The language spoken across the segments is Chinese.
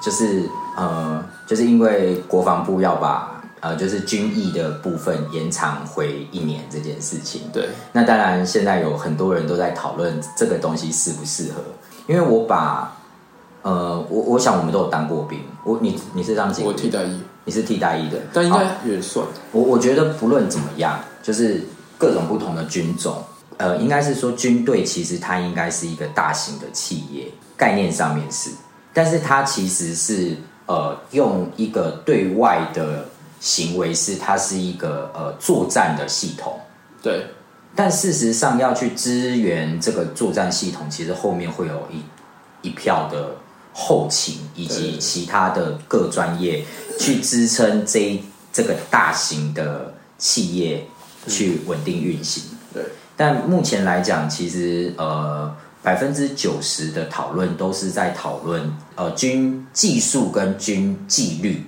就是呃，就是因为国防部要把呃，就是军役的部分延长回一年这件事情。对，那当然现在有很多人都在讨论这个东西适不适合，因为我把呃，我我想我们都有当过兵，我你你是当几我替代役，你是替代役的，但应该也算。我我觉得不论怎么样，就是各种不同的军种，呃，应该是说军队其实它应该是一个大型的企业，概念上面是，但是它其实是呃用一个对外的行为是它是一个呃作战的系统，对，但事实上要去支援这个作战系统，其实后面会有一一票的后勤以及其他的各专业去支撑这一这个大型的企业去稳定运行。对，但目前来讲，其实呃百分之九十的讨论都是在讨论呃军技术跟军纪律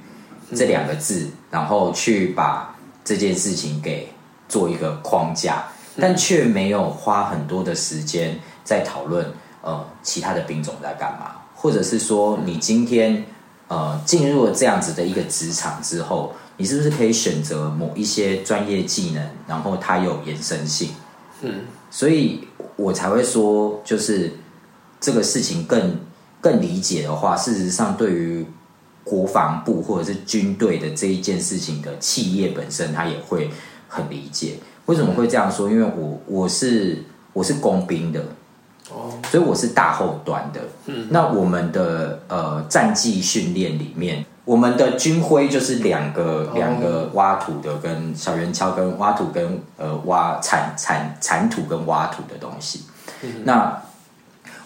这两个字，然后去把这件事情给做一个框架，但却没有花很多的时间在讨论呃其他的兵种在干嘛，或者是说你今天呃进入了这样子的一个职场之后，你是不是可以选择某一些专业技能，然后它有延伸性？嗯，所以我才会说，就是这个事情更更理解的话，事实上对于国防部或者是军队的这一件事情的企业本身，他也会很理解。为什么会这样说？因为我我是我是工兵的，哦，所以我是大后端的。嗯，那我们的呃战技训练里面，我们的军徽就是两个、两个挖土的跟小圆锹跟挖土跟呃挖铲铲铲土跟挖土的东西。那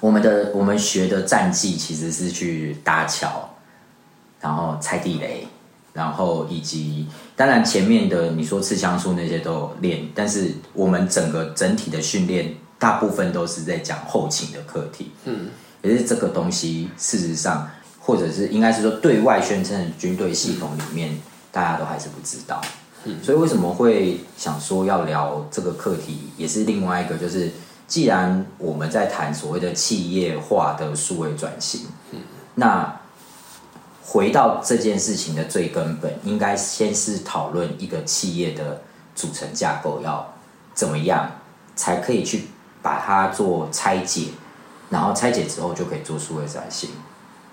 我们的我们学的战技其实是去搭桥，然后拆地雷，然后以及当然前面的你说刺枪术那些都有练，但是我们整个整体的训练大部分都是在讲后勤的课题。嗯，可是这个东西事实上，或者是应该是说对外宣称的军队系统里面，大家都还是不知道。嗯所以为什么会想说要聊这个课题，也是另外一个，就是既然我们在谈所谓的企业化的数位转型，那回到这件事情的最根本，应该先是讨论一个企业的组成架构要怎么样，才可以去把它做拆解，然后拆解之后就可以做数位转型。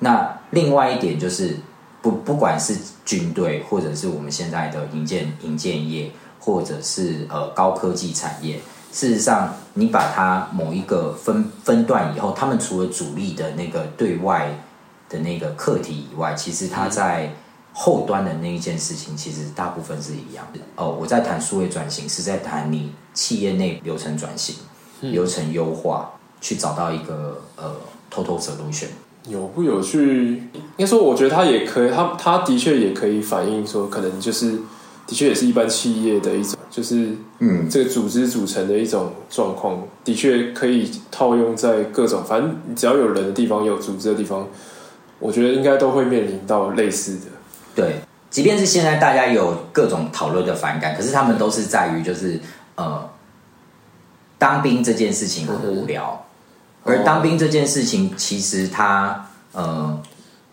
那另外一点就是，不不管是军队，或者是我们现在的营建营建业，或者是呃高科技产业，事实上，你把它某一个分分段以后，他们除了主力的那个对外的那个课题以外，其实它在后端的那一件事情，其实大部分是一样的。哦，我在谈数位转型，是在谈你企业内流程转型、流程优化，去找到一个呃 total solution。有不有趣？应该说，我觉得它也可以，它它的确也可以反映说，可能就是的确也是一般企业的一种，就是嗯，这个组织组成的一种状况，的确可以套用在各种，反正只要有人的地方，有组织的地方，我觉得应该都会面临到类似的。对，即便是现在大家有各种讨论的反感，可是他们都是在于就是呃，当兵这件事情很无聊，而当兵这件事情其实他呃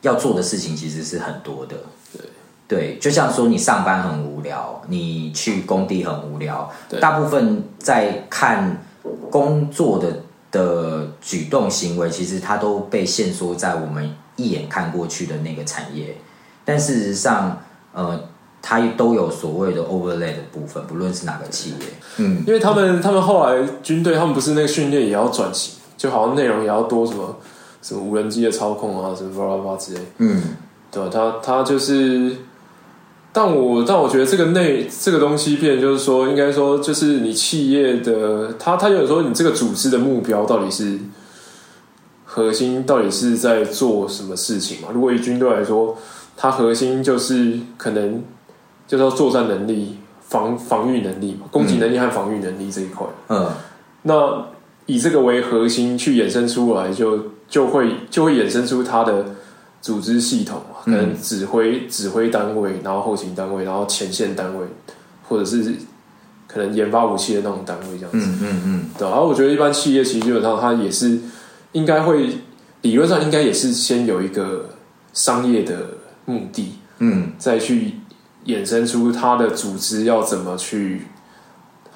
要做的事情其实是很多的。对。对，就像说你上班很无聊，你去工地很无聊，大部分在看工作的的举动行为，其实它都被限缩在我们一眼看过去的那个产业，但事实上，呃，它都有所谓的 overlay 的部分，不论是哪个企业，嗯，因为他们他们后来军队，他们不是那个训练也要转型，就好像内容也要多什么什么无人机的操控啊，什么巴拉巴拉之类。嗯，对吧？他他就是，但我但我觉得这个内这个东西变就是说，应该说就是你企业的，他他有时候你这个组织的目标到底是核心到底是在做什么事情嘛？如果以军队来说，它核心就是可能就是要作战能力、防防御能力嘛，攻击能力和防御能力这一块。嗯，那以这个为核心去衍生出来就，就会就会衍生出它的组织系统嘛，可能指挥、指挥单位，然后后勤单位，然后前线单位，或者是可能研发武器的那种单位这样子。嗯嗯嗯，对，然后我觉得一般企业其实基本上它也是应该会理论上应该也是先有一个商业的目的，嗯，再去衍生出它的组织要怎么去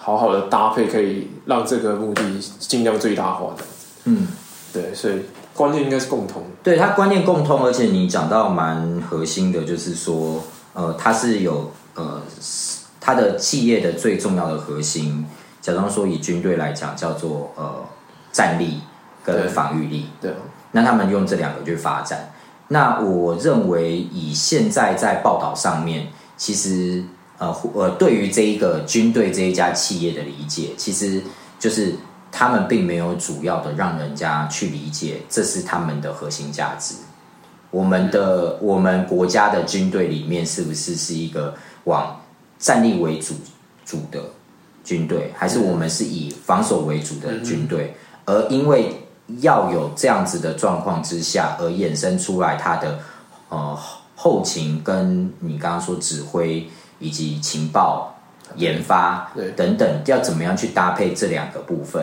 好好的搭配，可以让这个目的尽量最大化的。嗯，对，所以观念应该是共同的。对它观念共通，而且你讲到蛮核心的，就是说，呃，它是有呃，它的企业的最重要的核心，假装说以军队来讲，叫做呃战力跟防御力。对啊，那他们用这两个去发展。那我认为以现在在报道上面，其实呃呃，对于这一个军队这一家企业的理解，其实就是他们并没有主要的让人家去理解这是他们的核心价值。我们的我们国家的军队里面是不是是一个往战力为主主的军队，还是我们是以防守为主的军队？而因为要有这样子的状况之下，而衍生出来它的呃后勤跟你刚刚说指挥以及情报研发等等，要怎么样去搭配这两个部分？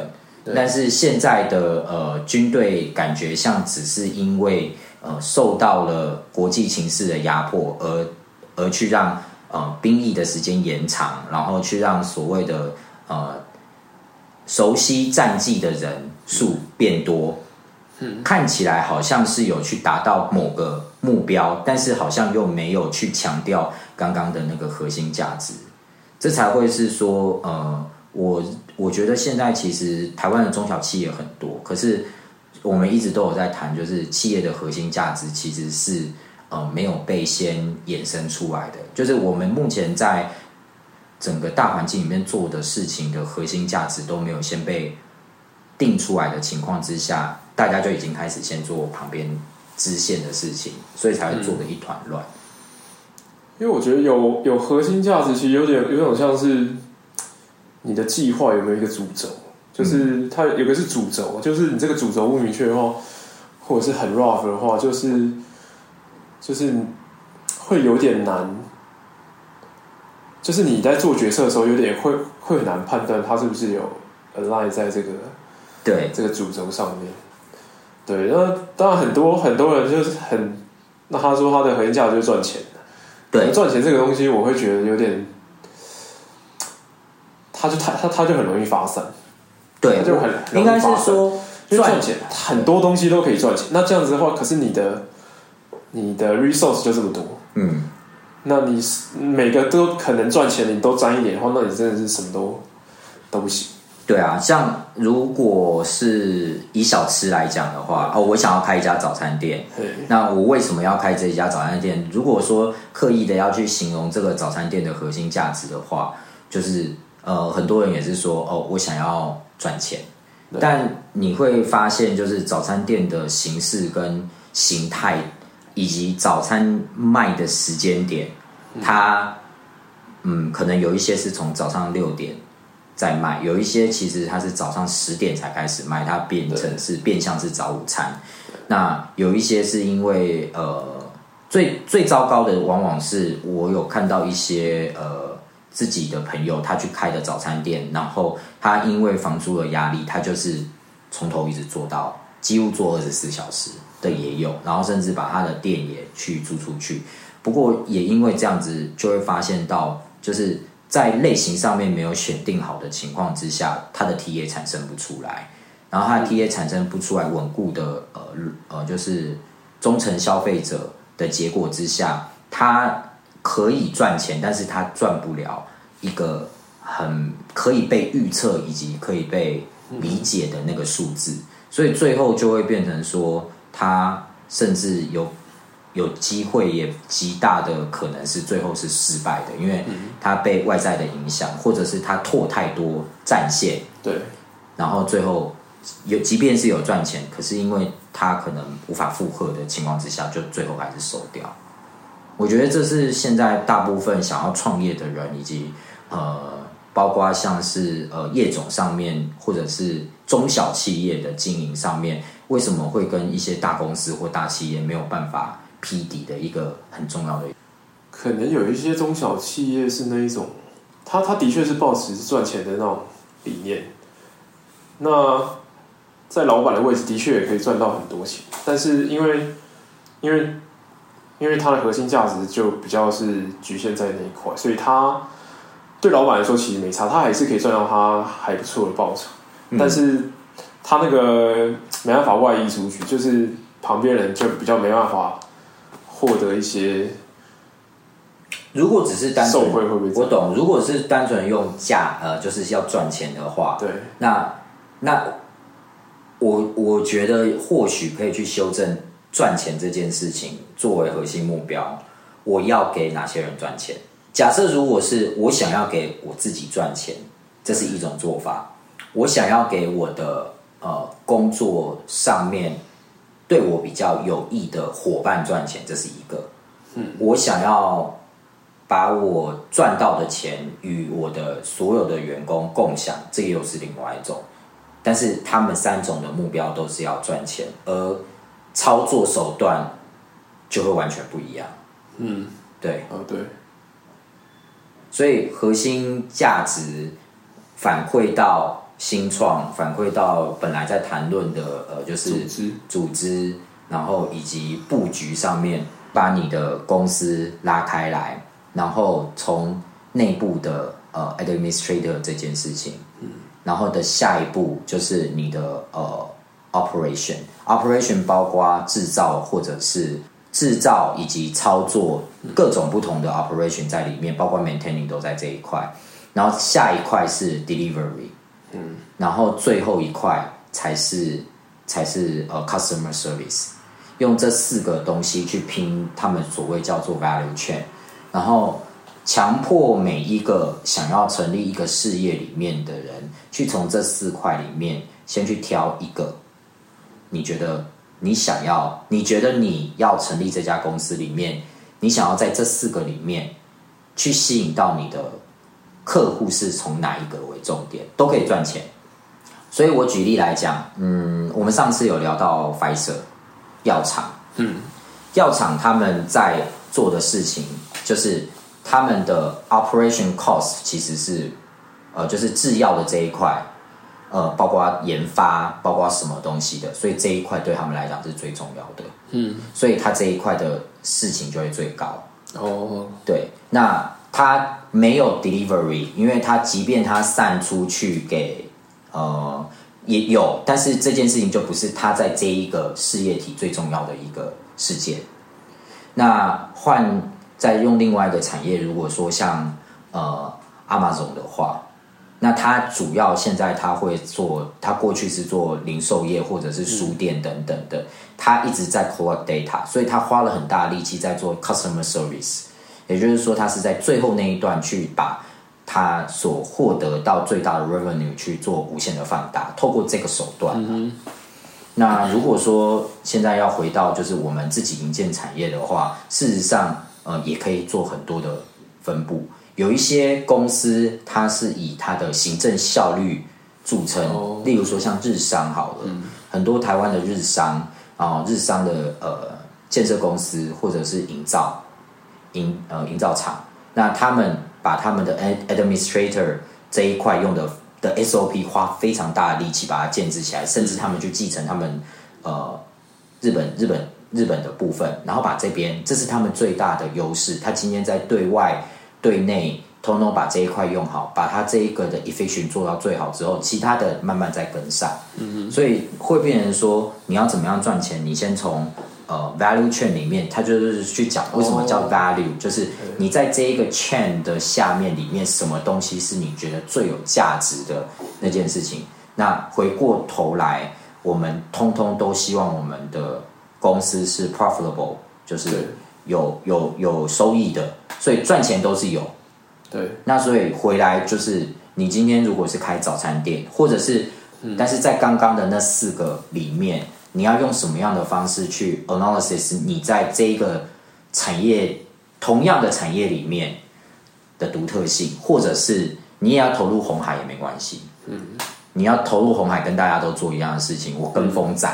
但是现在的呃军队感觉像只是因为呃受到了国际情势的压迫，而而去让呃兵役的时间延长，然后去让所谓的呃熟悉战绩的人数变多。嗯，看起来好像是有去达到某个目标，但是好像又没有去强调刚刚的那个核心价值，这才会是说，呃，我我觉得现在其实台湾的中小企业很多，可是我们一直都有在谈，就是企业的核心价值其实是呃没有被先衍生出来的，就是我们目前在整个大环境里面做的事情的核心价值都没有先被定出来的情况之下，大家就已经开始先做旁边支线的事情，所以才会做的一团乱。因为我觉得有有核心价值，其实有点有点像是你的计划有没有一个主轴，就是它有个是主轴，就是你这个主轴不明确的话，或者是很 rough 的话，就是就是会有点难，就是你在做决策的时候，有点会会很难判断它是不是有 align 在这个对，这个主轴上面。对，那当然很多很多人就是很，那他说他的核心价值就是赚钱。对。赚钱这个东西，我会觉得有点，他就他他他就很容易发散，对他，就很应该是说赚因为赚钱。很多东西都可以赚钱。那这样子的话，可是你的你的 resource 就这么多，嗯，那你每个都可能赚钱，你都沾一点的话，那你真的是什么都都不行。对啊，像如果是以小吃来讲的话，哦，我想要开一家早餐店，对那我为什么要开这一家早餐店？如果说刻意的要去形容这个早餐店的核心价值的话，就是呃，很多人也是说哦，我想要赚钱，但你会发现，就是早餐店的形式跟形态，以及早餐卖的时间点，它嗯，可能有一些是从早上六点。在卖，有一些其实它是早上十点才开始卖，它变成是变相是早午餐。那有一些是因为呃，最最糟糕的往往是我有看到一些呃自己的朋友他去开的早餐店，然后他因为房租的压力，他就是从头一直做到几乎做二十四小时的也有，然后甚至把他的店也去租出去。不过也因为这样子，就会发现到就是。在类型上面没有选定好的情况之下，它的 TA 产生不出来，然后它的 TA 产生不出来稳固的呃呃，就是忠诚消费者的结果之下，它可以赚钱，但是它赚不了一个很可以被预测以及可以被理解的那个数字，所以最后就会变成说，它甚至有。有机会也极大的可能是最后是失败的，因为他被外在的影响，或者是他拓太多战线，对，然后最后有即便是有赚钱，可是因为他可能无法负荷的情况之下，就最后还是收掉。我觉得这是现在大部分想要创业的人，以及呃，包括像是呃业种上面，或者是中小企业的经营上面，为什么会跟一些大公司或大企业没有办法？批底的一个很重要的，可能有一些中小企业是那一种，他他的确是保持赚钱的那种理念。那在老板的位置的确也可以赚到很多钱，但是因为因为因为它的核心价值就比较是局限在那一块，所以他对老板来说其实没差，他还是可以赚到他还不错的报酬，但是他那个没办法外溢出去，就是旁边人就比较没办法获得一些。如果只是单纯受贿会不会我懂，如果是单纯用价呃，就是要赚钱的话，对，那那我我觉得或许可以去修正赚钱这件事情作为核心目标，我要给哪些人赚钱？假设如果是我想要给我自己赚钱，这是一种做法；我想要给我的呃工作上面对我比较有益的伙伴赚钱，这是一个。嗯，我想要把我赚到的钱与我的所有的员工共享，这又是另外一种。但是他们三种的目标都是要赚钱，而操作手段就会完全不一样。嗯，对，哦对，所以核心价值反馈到新创，反馈到本来在谈论的呃，就是组织。组织，然后以及布局上面，把你的公司拉开来，然后从内部的呃 administrator 这件事情，嗯，然后的下一步就是你的呃 operation，operation 包括制造或者是制造以及操作各种不同的 operation 在里面，包括 maintaining 都在这一块，然后下一块是 delivery，嗯，然后最后一块才是才是呃 customer service，用这四个东西去拼他们所谓叫做 value chain，然后强迫每一个想要成立一个事业里面的人，去从这四块里面先去挑一个，你觉得你想要，你觉得你要成立这家公司里面，你想要在这四个里面去吸引到你的客户是从哪一个为重点，都可以赚钱。所以我举例来讲，嗯，我们上次有聊到 Pfizer 药厂，嗯，药厂他们在做的事情就是他们的 operation cost 其实是呃，就是制药的这一块，呃，包括研发，包括什么东西的，所以这一块对他们来讲是最重要的，嗯，所以他这一块的事情就会最高。哦，对，那它没有 delivery，因为它即便它散出去给呃也有，但是这件事情就不是它在这一个事业体最重要的一个事件。那换再用另外一个产业，如果说像呃 Amazon 的话，那它主要现在它会做，它过去是做零售业或者是书店等等的，它一直在 collect data，所以它花了很大力气在做 customer service，也就是说，他是在最后那一段去把他所获得到最大的 revenue 去做无限的放大，透过这个手段。那如果说现在要回到就是我们自己营建产业的话，事实上呃也可以做很多的分布。有一些公司它是以它的行政效率著称，哦例如说像日商好了，很多台湾的日商啊、日商的呃建设公司或者是营造营呃营造厂，那他们把他们的 ad- administrator 这一块用的的 SOP 花非常大的力气把它建制起来，甚至他们去继承他们呃日本日本日本的部分，然后把这边这是他们最大的优势。他今天在对外对内通通把这一块用好，把他这一个的 efficient 做到最好之后，其他的慢慢再跟上。嗯所以会变成说，你要怎么样赚钱，你先从呃 value chain 里面，它就是去讲为什么叫 value，、就是你在这一个 chain 的下面里面，什么东西是你觉得最有价值的那件事情。那回过头来，我们通通都希望我们的公司是 profitable，就是有有有收益的，所以赚钱都是有。对，那所以回来就是，你今天如果是开早餐店，或者是，但是在刚刚的那四个里面，你要用什么样的方式去 analysis 你在这个产业同样的产业里面的独特性，或者是你也要投入红海也没关系，嗯，你要投入红海跟大家都做一样的事情，我跟风仔，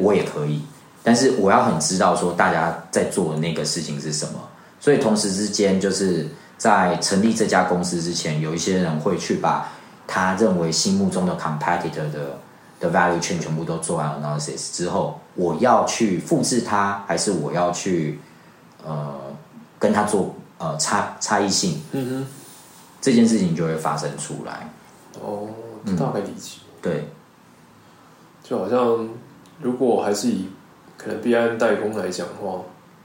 我也可以，但是我要很知道说大家在做的那个事情是什么，所以同时之间就是在成立这家公司之前，有一些人会去把他认为心目中的 competitor 的的 value chain 全部都做完 analysis 之后，我要去复制它，还是我要去呃跟它做呃差差异性，嗯哼，这件事情就会发生出来。哦，大概理解。对，就好像如果还是以可能 B I N 代工来讲的话，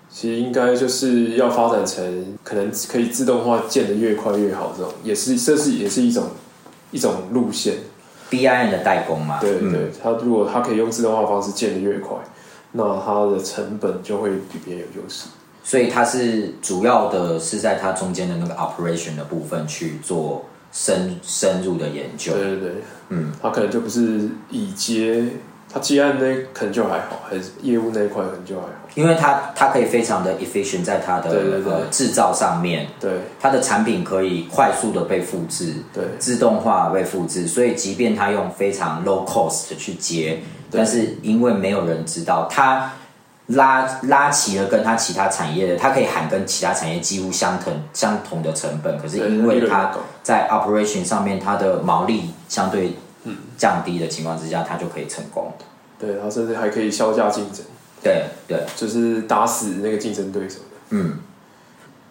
其实应该就是要发展成可能可以自动化建的越快越好，这种也是这是也是一种一种路线。B I N 的代工嘛，嗯对对，它如果它可以用自动化方式建的越快，那它的成本就会比别人有优势。所以它是主要的是在它中间的那个 operation 的部分去做深深入的研究对。对对，嗯，它可能就不是以接，它接案那可能就还好，还是业务那一块可能就还好。因为他他可以非常的 efficient 在他的对对对呃制造上面，对。他的产品可以快速的被复制，对。自动化被复制，所以即便他用非常 low cost 的去接，对但是因为没有人知道，他拉拉齐了跟他其他产业的，他可以喊跟其他产业几乎相同相同的成本，可是因为它利润高。在 operation 上面他的毛利相对降低的情况之下，它就可以成功。对，它甚至还可以销价竞争，对对，就是打死那个竞争对手的。嗯，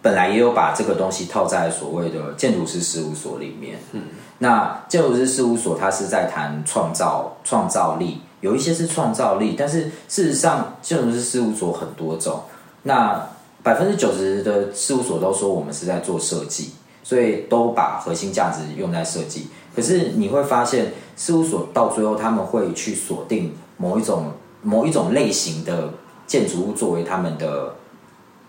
本来也有把这个东西套在所谓的建筑师事务所里面。嗯，那建筑师事务所它是在谈创造创造力，有一些是创造力，但是事实上建筑师事务所很多种。那百分之九十的事务所都说我们是在做设计，所以都把核心价值用在设计。可是你会发现，事务所到最后他们会去锁定某一种某一种类型的建筑物作为他们的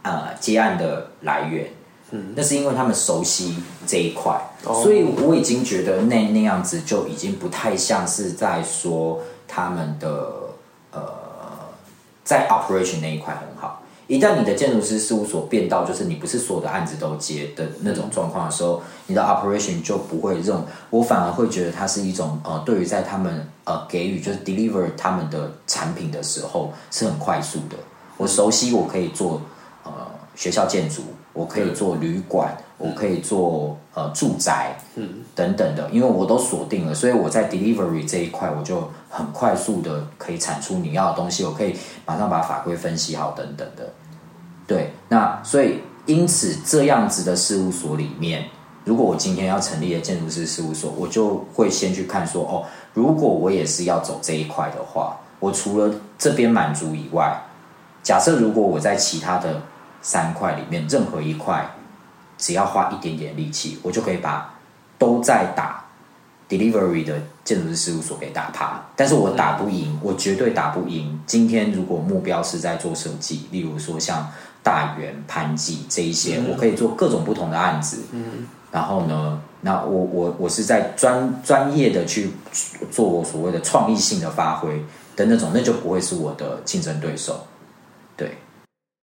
呃接案的来源。嗯，那是因为他们熟悉这一块，哦所以我已经觉得那那样子就已经不太像是在说他们的呃在 operation 那一块。一旦你的建筑师事务所变到就是你不是所有的案子都接的那种状况的时候，你的 operation 就不会这种，我反而会觉得它是一种呃，对于在他们呃给予就是 deliver 他们的产品的时候是很快速的。我熟悉，我可以做呃学校建筑，我可以做旅馆，我可以做呃住宅，嗯，等等的，因为我都锁定了，所以我在 delivery 这一块我就很快速的可以产出你要的东西，我可以马上把法规分析好等等的。对，那所以因此这样子的事务所里面，如果我今天要成立的建筑师事务所，我就会先去看说，哦，如果我也是要走这一块的话，我除了这边满足以外，假设如果我在其他的三块里面任何一块，只要花一点点力气，我就可以把都在打 delivery 的建筑师事务所给打趴。但是我打不赢，我绝对打不赢。今天如果目标是在做设计，例如说像大圆、潘记这一些，我可以做各种不同的案子。嗯，然后呢，那我我我是在专专业的去做我所谓的创意性的发挥的那种，那就不会是我的竞争对手。对，